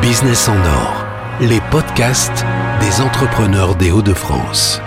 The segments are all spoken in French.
Business en or, les podcasts des entrepreneurs des Hauts-de-France.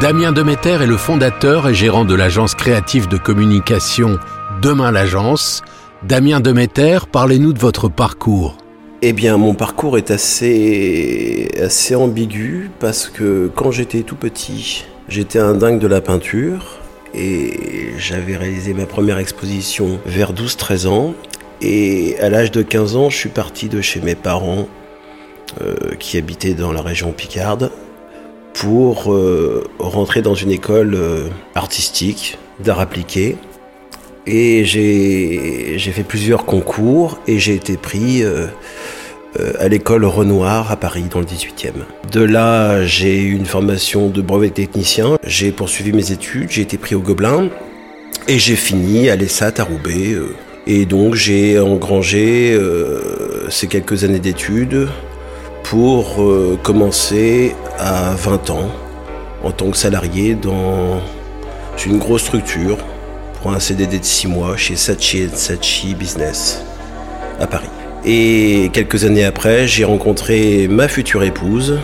Damien Demeter est le fondateur et gérant de l'agence créative de communication Demain l'agence. Damien Demeter, parlez-nous de votre parcours. Eh bien, mon parcours est assez, assez ambigu parce que quand j'étais tout petit, j'étais un dingue de la peinture et j'avais réalisé ma première exposition vers 12-13 ans. Et à l'âge de 15 ans, je suis parti de chez mes parents euh, qui habitaient dans la région Picarde pour euh, rentrer dans une école euh, artistique d'art appliqué. Et j'ai fait plusieurs concours et j'ai été pris à l'école Renoir à Paris dans le 18e. De là, j'ai eu une formation de brevet technicien, j'ai poursuivi mes études, j'ai été pris au Gobelin et j'ai fini à l'ESAT à Roubaix. Et donc j'ai engrangé ces quelques années d'études pour euh, commencer à 20 ans en tant que salarié dans une grosse structure pour un CDD de 6 mois chez Sachi Sachi Business à Paris. Et quelques années après, j'ai rencontré ma future épouse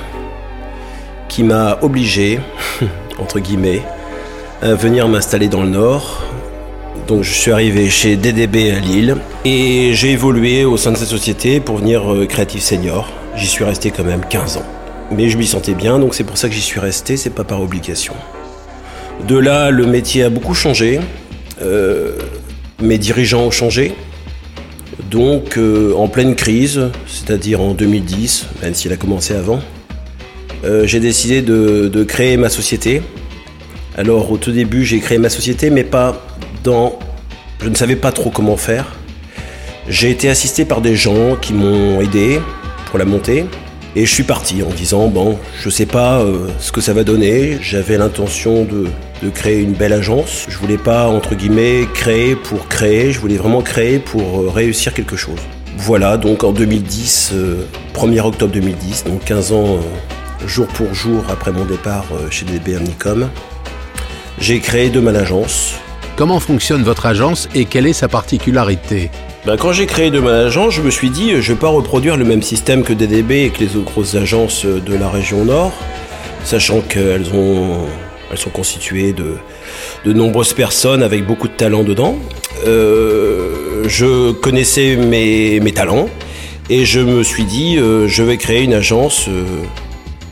qui m'a obligé, entre guillemets, à venir m'installer dans le Nord. Donc je suis arrivé chez DDB à Lille et j'ai évolué au sein de cette société pour venir euh, créatif senior J'y suis resté quand même 15 ans. Mais je m'y sentais bien, donc c'est pour ça que j'y suis resté, c'est pas par obligation. De là, le métier a beaucoup changé. Euh, mes dirigeants ont changé. Donc, euh, en pleine crise, c'est-à-dire en 2010, même s'il a commencé avant, j'ai décidé de, créer ma société. Alors, au tout début, j'ai créé ma société, mais pas Je ne savais pas trop comment faire. J'ai été assisté par des gens qui m'ont aidé, pour la montée. Et je suis parti en disant, bon, je sais pas euh, ce que ça va donner. J'avais l'intention de, créer une belle agence. Je voulais pas, entre guillemets, créer pour créer. Je voulais vraiment créer pour euh, réussir quelque chose. Voilà, donc en 2010, 1er euh, octobre 2010, donc 15 ans jour pour jour après mon départ chez DB Omnicom, j'ai créé Demain l'agence. Comment fonctionne votre agence et quelle est sa particularité? Ben, quand j'ai créé Demain Agence, je me suis dit, je ne vais pas reproduire le même système que DDB et que les autres grosses agences de la région Nord, sachant qu'elles ont, elles sont constituées de, de nombreuses personnes avec beaucoup de talent dedans. Euh, je connaissais mes, talents et je me suis dit, euh, je vais créer une agence euh,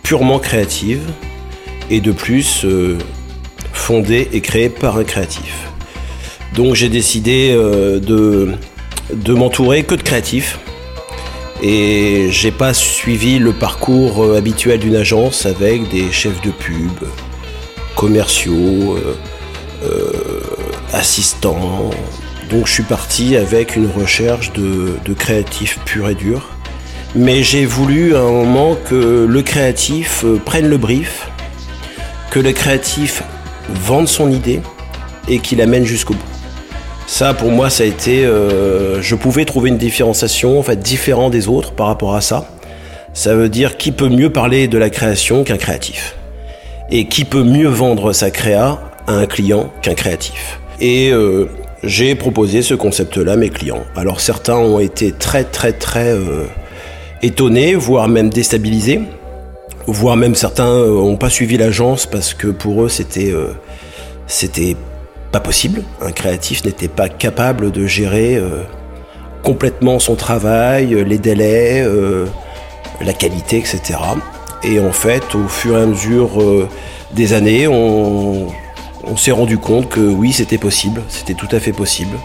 purement créative et de plus fondée et créée par un créatif. Donc j'ai décidé de de m'entourer que de créatifs. Et j'ai pas suivi le parcours euh, habituel d'une agence avec des chefs de pub, commerciaux, euh, euh, assistants. Donc je suis parti avec une recherche de, de créatifs pur et dur. Mais j'ai voulu à un moment que le créatif prenne le brief, que le créatif vende son idée et qu'il amène jusqu'au bout. Ça, pour moi, ça a été. Euh, je pouvais trouver une différenciation, en fait, différent des autres par rapport à ça. Ça veut dire qui peut mieux parler de la création qu'un créatif. Et qui peut mieux vendre sa créa à un client qu'un créatif. Et euh, j'ai proposé ce concept-là à mes clients. Alors certains ont été très très très euh, étonnés, voire même déstabilisés, voire même certains n'ont pas suivi l'agence parce que pour eux c'était c'était pas possible. Un créatif n'était pas capable de gérer euh, complètement son travail, euh, les délais, euh, la qualité, etc. Et en fait, au fur et à mesure des années, on, on s'est rendu compte que oui, c'était possible, c'était tout à fait possible.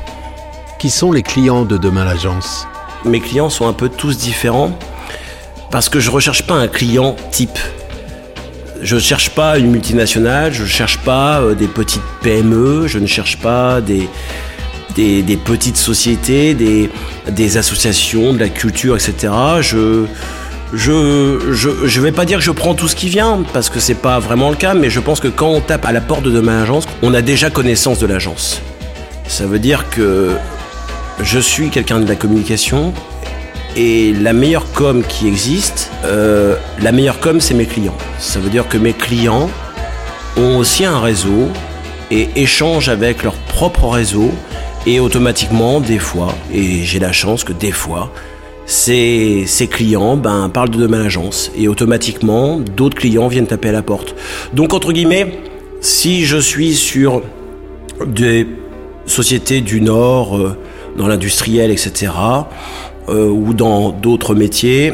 Qui sont les clients de Demain l'Agence? Mes clients sont un peu tous différents parce que je recherche pas un client type je ne cherche pas une multinationale, je ne cherche pas euh, des petites PME, je ne cherche pas des, des, petites sociétés, des, des, associations, de la culture, etc. Je je, je, je vais pas dire que je prends tout ce qui vient, parce que c'est pas vraiment le cas, mais je pense que quand on tape à la porte de ma agence, on a déjà connaissance de l'agence. Ça veut dire que je suis quelqu'un de la communication, et la meilleure com qui existe, euh, la meilleure com, c'est mes clients. Ça veut dire que mes clients ont aussi un réseau et échangent avec leur propre réseau Et automatiquement, des fois, et j'ai la chance que des fois, ces, ces clients ben, parlent de ma agence et automatiquement d'autres clients viennent taper à la porte. Donc entre guillemets, si je suis sur des sociétés du Nord, euh, dans l'industriel, etc., euh, ou dans d'autres métiers,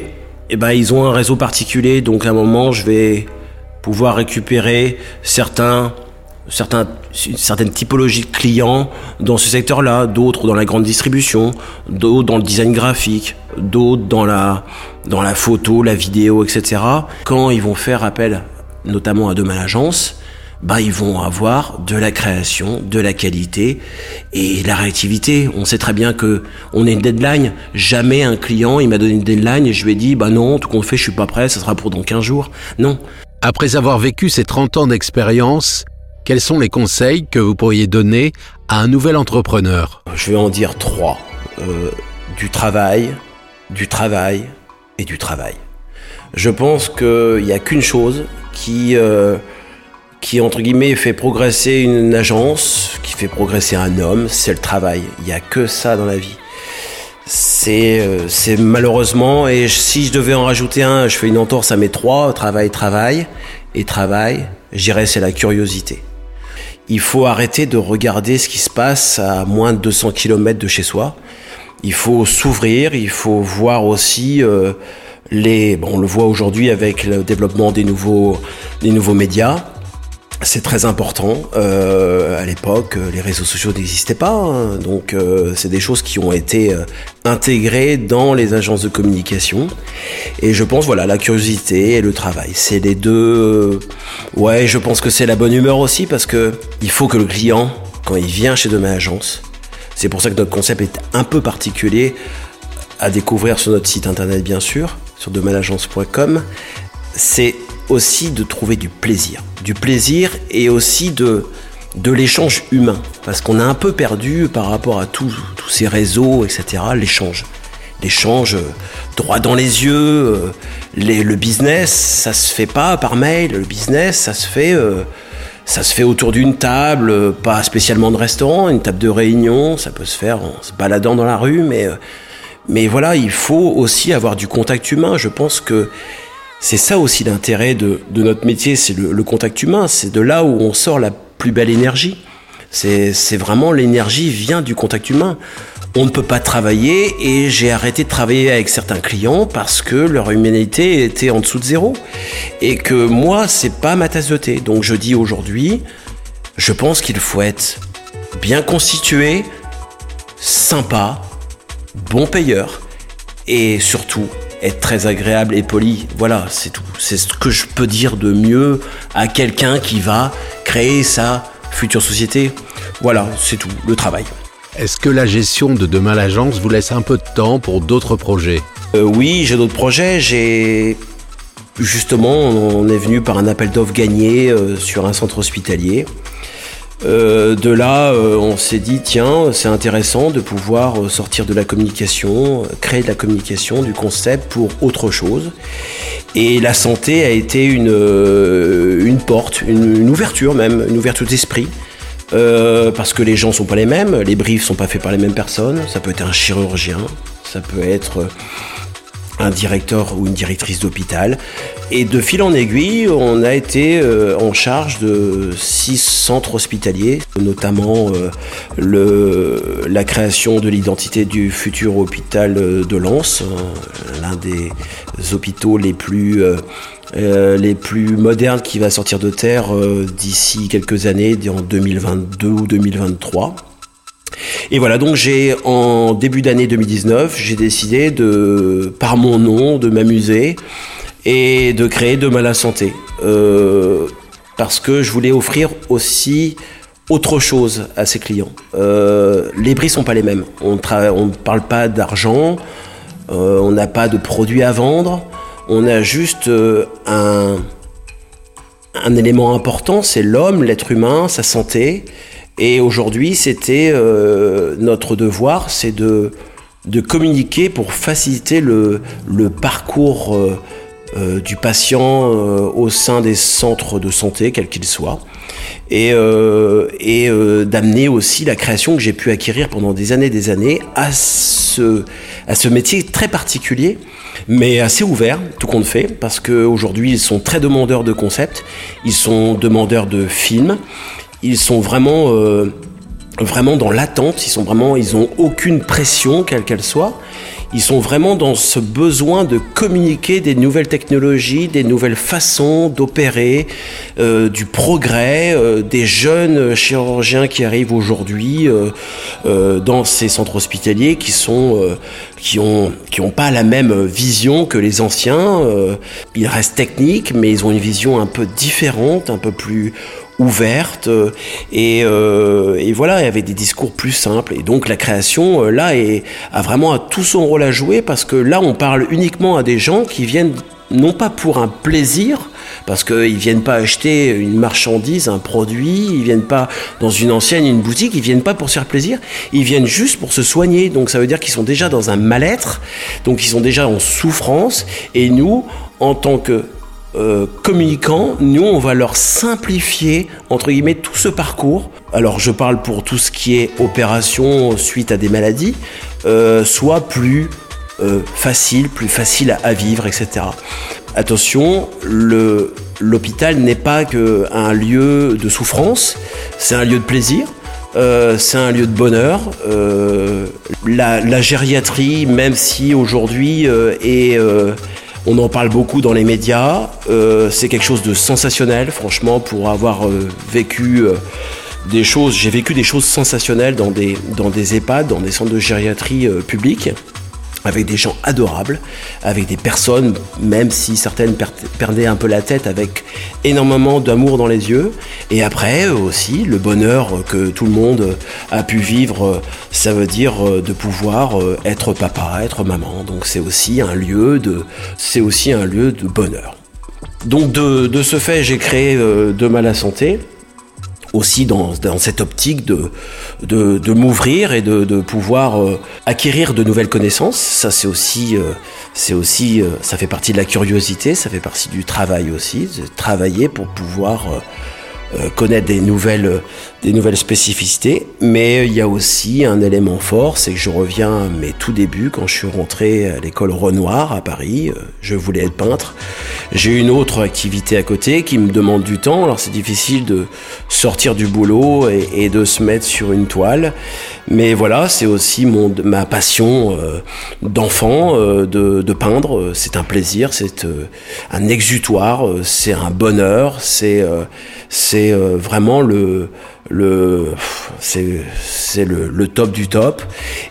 eh ben, ils ont un réseau particulier. Donc à un moment, je vais pouvoir récupérer certains, certains, certaines typologies de clients dans ce secteur-là, d'autres dans la grande distribution, d'autres dans le design graphique, d'autres dans la, dans la photo, la vidéo, etc. Quand ils vont faire appel notamment à de l'agence, bah, ils vont avoir de la création, de la qualité et la réactivité. On sait très bien que on est une deadline. Jamais un client, il m'a donné une deadline et je lui ai dit, bah non, tout compte fait, je suis pas prêt, ça sera pour dans 15 jours. Non. Après avoir vécu ces 30 ans d'expérience, quels sont les conseils que vous pourriez donner à un nouvel entrepreneur? Je vais en dire trois. Euh, du travail, du travail et du travail. Je pense qu'il n'y a qu'une chose qui... Euh, qui, entre guillemets, fait progresser une agence, qui fait progresser un homme, c'est le travail. Il n'y a que ça dans la vie. C'est, euh, c'est malheureusement, et si je devais en rajouter un, je fais une entorse à mes trois, travail, travail, et travail, j'irais c'est la curiosité. Il faut arrêter de regarder ce qui se passe à moins de 200 km de chez soi. Il faut s'ouvrir, il faut voir aussi euh, les... Bon, on le voit aujourd'hui avec le développement des nouveaux, des nouveaux médias c'est très important. Euh, à l'époque, les réseaux sociaux n'existaient pas, hein. donc euh, c'est des choses qui ont été euh, intégrées dans les agences de communication. Et je pense, voilà, la curiosité et le travail, c'est les deux. ouais, je pense que c'est la bonne humeur aussi parce que il faut que le client, quand il vient chez Demain Agence, c'est pour ça que notre concept est un peu particulier à découvrir sur notre site internet, bien sûr, sur demainagence.com. C'est aussi de trouver du plaisir. Du plaisir et aussi de, de l'échange humain. Parce qu'on a un peu perdu par rapport à tous ces réseaux, etc., l'échange. L'échange euh, droit dans les yeux. Euh, le business, ça se fait pas par mail. Le business, ça se fait, euh, ça se fait autour d'une table, pas spécialement de restaurant, une table de réunion. Ça peut se faire en se baladant dans la rue, mais, mais voilà, il faut aussi avoir du contact humain. Je pense que c'est ça aussi l'intérêt de, notre métier, c'est le, contact humain, c'est de là où on sort la plus belle énergie. C'est vraiment l'énergie vient du contact humain. On ne peut pas travailler et j'ai arrêté de travailler avec certains clients parce que leur humanité était en dessous de zéro et que moi c'est pas ma tasse de thé. Donc je dis aujourd'hui, je pense qu'il faut être bien constitué, sympa, bon payeur et surtout être très agréable et poli. Voilà, c'est tout. C'est ce que je peux dire de mieux à quelqu'un qui va créer sa future société. Voilà, c'est tout, le travail. Est-ce que la gestion de Demain l'Agence vous laisse un peu de temps pour d'autres projets? Euh, Oui, j'ai d'autres projets. J'ai justement, on est venu par un appel d'offres gagné euh, sur un centre hospitalier. Euh, de là, euh, on s'est dit, tiens, c'est intéressant de pouvoir euh, sortir de la communication, créer de la communication, du concept pour autre chose. Et la santé a été une, une porte, une, ouverture même, une ouverture d'esprit. parce que les gens sont pas les mêmes, les briefs sont pas faits par les mêmes personnes. Ça peut être un chirurgien, ça peut être directeur ou une directrice d'hôpital. Et de fil en aiguille, on a été euh, en charge de six centres hospitaliers, notamment euh, la création de l'identité du futur hôpital de Lens, euh, l'un des hôpitaux les plus, les plus modernes qui va sortir de terre d'ici quelques années, en 2022 ou 2023. Et voilà, donc j'ai en début d'année 2019, j'ai décidé de, par mon nom, de m'amuser et de créer Demain la santé. Euh, parce que je voulais offrir aussi autre chose à ses clients. Euh, les prix sont pas les mêmes. On ne parle pas d'argent, euh, on n'a pas de produits à vendre, on a juste un, un élément important, c'est l'homme, l'être humain, sa santé. Et aujourd'hui, c'était euh, notre devoir, c'est de, de communiquer pour faciliter le, le parcours euh, euh, du patient au sein des centres de santé, quels qu'ils soient. et, et d'amener aussi la création que j'ai pu acquérir pendant des années des années à ce, à ce métier très particulier mais assez ouvert, tout compte fait, parce qu'aujourd'hui, ils sont très demandeurs de concepts, ils sont demandeurs de films, ils sont vraiment, euh, vraiment dans l'attente, ils sont vraiment, ils ont aucune pression, quelle qu'elle soit. Ils sont vraiment dans ce besoin de communiquer des nouvelles technologies, des nouvelles façons d'opérer, euh, du progrès, euh, des jeunes chirurgiens qui arrivent aujourd'hui dans ces centres hospitaliers qui sont qui ont qui ont pas la même vision que les anciens. ils restent techniques, mais ils ont une vision un peu différente, un peu plus ouverte euh, et, euh, et, voilà il y avait des discours plus simples et donc la création euh, là est, a vraiment tout son rôle à jouer parce que là on parle uniquement à des gens qui viennent non pas pour un plaisir parce qu'ils viennent pas acheter une marchandise, un produit, ils viennent pas dans une ancienne, une boutique, ils viennent pas pour se faire plaisir, ils viennent juste pour se soigner. Donc ça veut dire qu'ils sont déjà dans un mal-être, donc ils sont déjà en souffrance. Et nous, en tant que euh, communicants, nous, on va leur simplifier, entre guillemets, tout ce parcours. Alors, je parle pour tout ce qui est opération suite à des maladies, euh, soit plus euh, facile, plus facile à, vivre, etc. Attention, l'hôpital n'est pas qu'un lieu de souffrance, c'est un lieu de plaisir. c'est un lieu de bonheur. la, la, gériatrie, même si aujourd'hui est on en parle beaucoup dans les médias. Euh, c'est quelque chose de sensationnel, franchement, pour avoir euh, vécu euh, des choses. J'ai vécu des choses sensationnelles dans des, dans des EHPAD, dans des centres de gériatrie publics avec des gens adorables, avec des personnes, même si certaines perdaient un peu la tête, avec énormément d'amour dans les yeux. Et après aussi, le bonheur que tout le monde a pu vivre, ça veut dire euh, de pouvoir euh, être papa, être maman. Donc c'est aussi un lieu de, aussi un lieu de bonheur. Donc de, de ce fait, j'ai créé euh, Demain la santé aussi dans, dans cette optique de, de, m'ouvrir et de, de pouvoir euh, acquérir de nouvelles connaissances. Ça, c'est aussi, euh, c'est aussi, euh, ça fait partie de la curiosité, ça fait partie du travail aussi, de travailler pour pouvoir connaître des nouvelles, des nouvelles spécificités. Mais il y a aussi un élément fort, c'est que je reviens à mes tout débuts quand je suis rentré à l'école Renoir à Paris. Euh, je voulais être peintre. J'ai une autre activité à côté qui me demande du temps. Alors c'est difficile de sortir du boulot et, de se mettre sur une toile. Mais voilà, c'est aussi mon, ma passion euh, d'enfant de, de, peindre. C'est un plaisir, c'est un exutoire, c'est un bonheur, c'est c'est euh, vraiment le, le c'est le, le, top du top.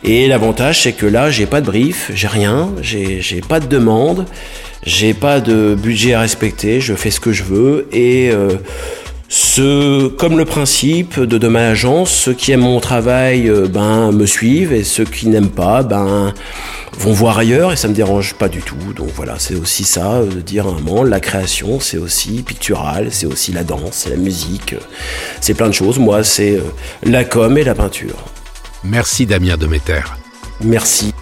Et l'avantage, c'est que là, j'ai pas de brief, j'ai rien, j'ai pas de demande, j'ai pas de budget à respecter, je fais ce que je veux et ce, comme le principe de, de ma agence, ceux qui aiment mon travail euh, ben, me suivent et ceux qui n'aiment pas ben, vont voir ailleurs et ça me dérange pas du tout. Donc voilà, c'est aussi ça, euh, de dire un moment, la création, c'est aussi pictural, c'est aussi la danse, c'est la musique, euh, c'est plein de choses. Moi, c'est la com et la peinture. Merci Damien Demeter. Merci.